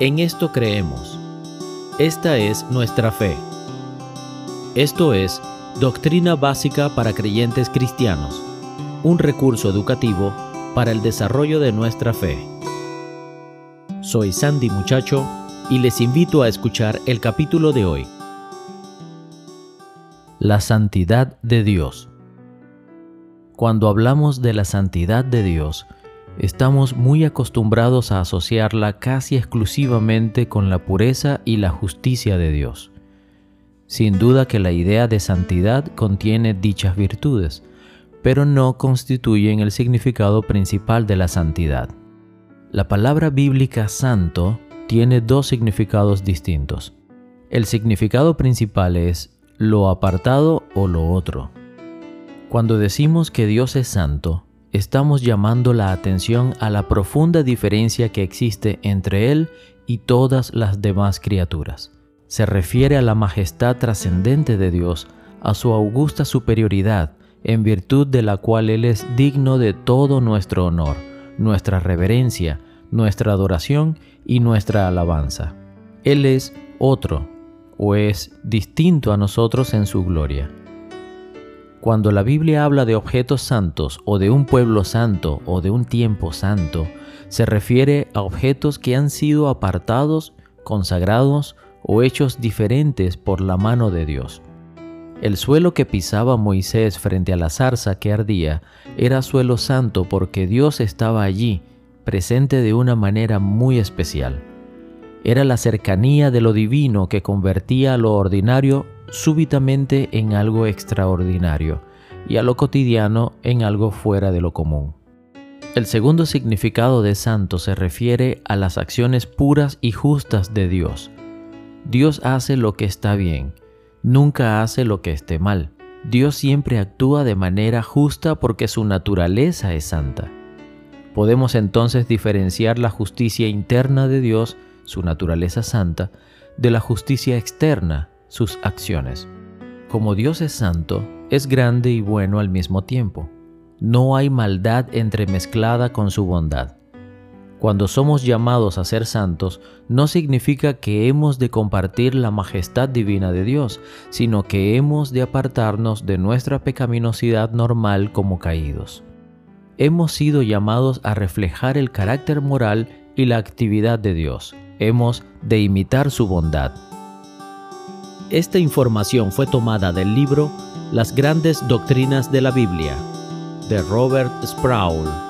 En esto creemos. Esta es nuestra fe. Esto es Doctrina Básica para Creyentes Cristianos, un recurso educativo para el desarrollo de nuestra fe. Soy Sandy Muchacho y les invito a escuchar el capítulo de hoy. La santidad de Dios. Cuando hablamos de la santidad de Dios, estamos muy acostumbrados a asociarla casi exclusivamente con la pureza y la justicia de Dios. Sin duda que la idea de santidad contiene dichas virtudes, pero no constituyen el significado principal de la santidad. La palabra bíblica santo tiene dos significados distintos. El significado principal es lo apartado o lo otro. Cuando decimos que Dios es santo, estamos llamando la atención a la profunda diferencia que existe entre Él y todas las demás criaturas. Se refiere a la majestad trascendente de Dios, a su augusta superioridad, en virtud de la cual Él es digno de todo nuestro honor, nuestra reverencia, nuestra adoración y nuestra alabanza. Él es otro, o es distinto a nosotros en su gloria. Cuando la Biblia habla de objetos santos o de un pueblo santo o de un tiempo santo, se refiere a objetos que han sido apartados, consagrados o hechos diferentes por la mano de Dios. El suelo que pisaba Moisés frente a la zarza que ardía era suelo santo porque Dios estaba allí, presente de una manera muy especial. Era la cercanía de lo divino que convertía lo ordinario súbitamente en algo extraordinario y a lo cotidiano en algo fuera de lo común. El segundo significado de santo se refiere a las acciones puras y justas de Dios. Dios hace lo que está bien, nunca hace lo que esté mal. Dios siempre actúa de manera justa porque su naturaleza es santa. Podemos entonces diferenciar la justicia interna de Dios, su naturaleza santa, de la justicia externa, sus acciones. Como Dios es santo, es grande y bueno al mismo tiempo. No hay maldad entremezclada con su bondad. Cuando somos llamados a ser santos, no significa que hemos de compartir la majestad divina de Dios, sino que hemos de apartarnos de nuestra pecaminosidad normal como caídos. Hemos sido llamados a reflejar el carácter moral y la actividad de Dios. Hemos de imitar su bondad. Esta información fue tomada del libro Las grandes doctrinas de la Biblia, de Robert Sproul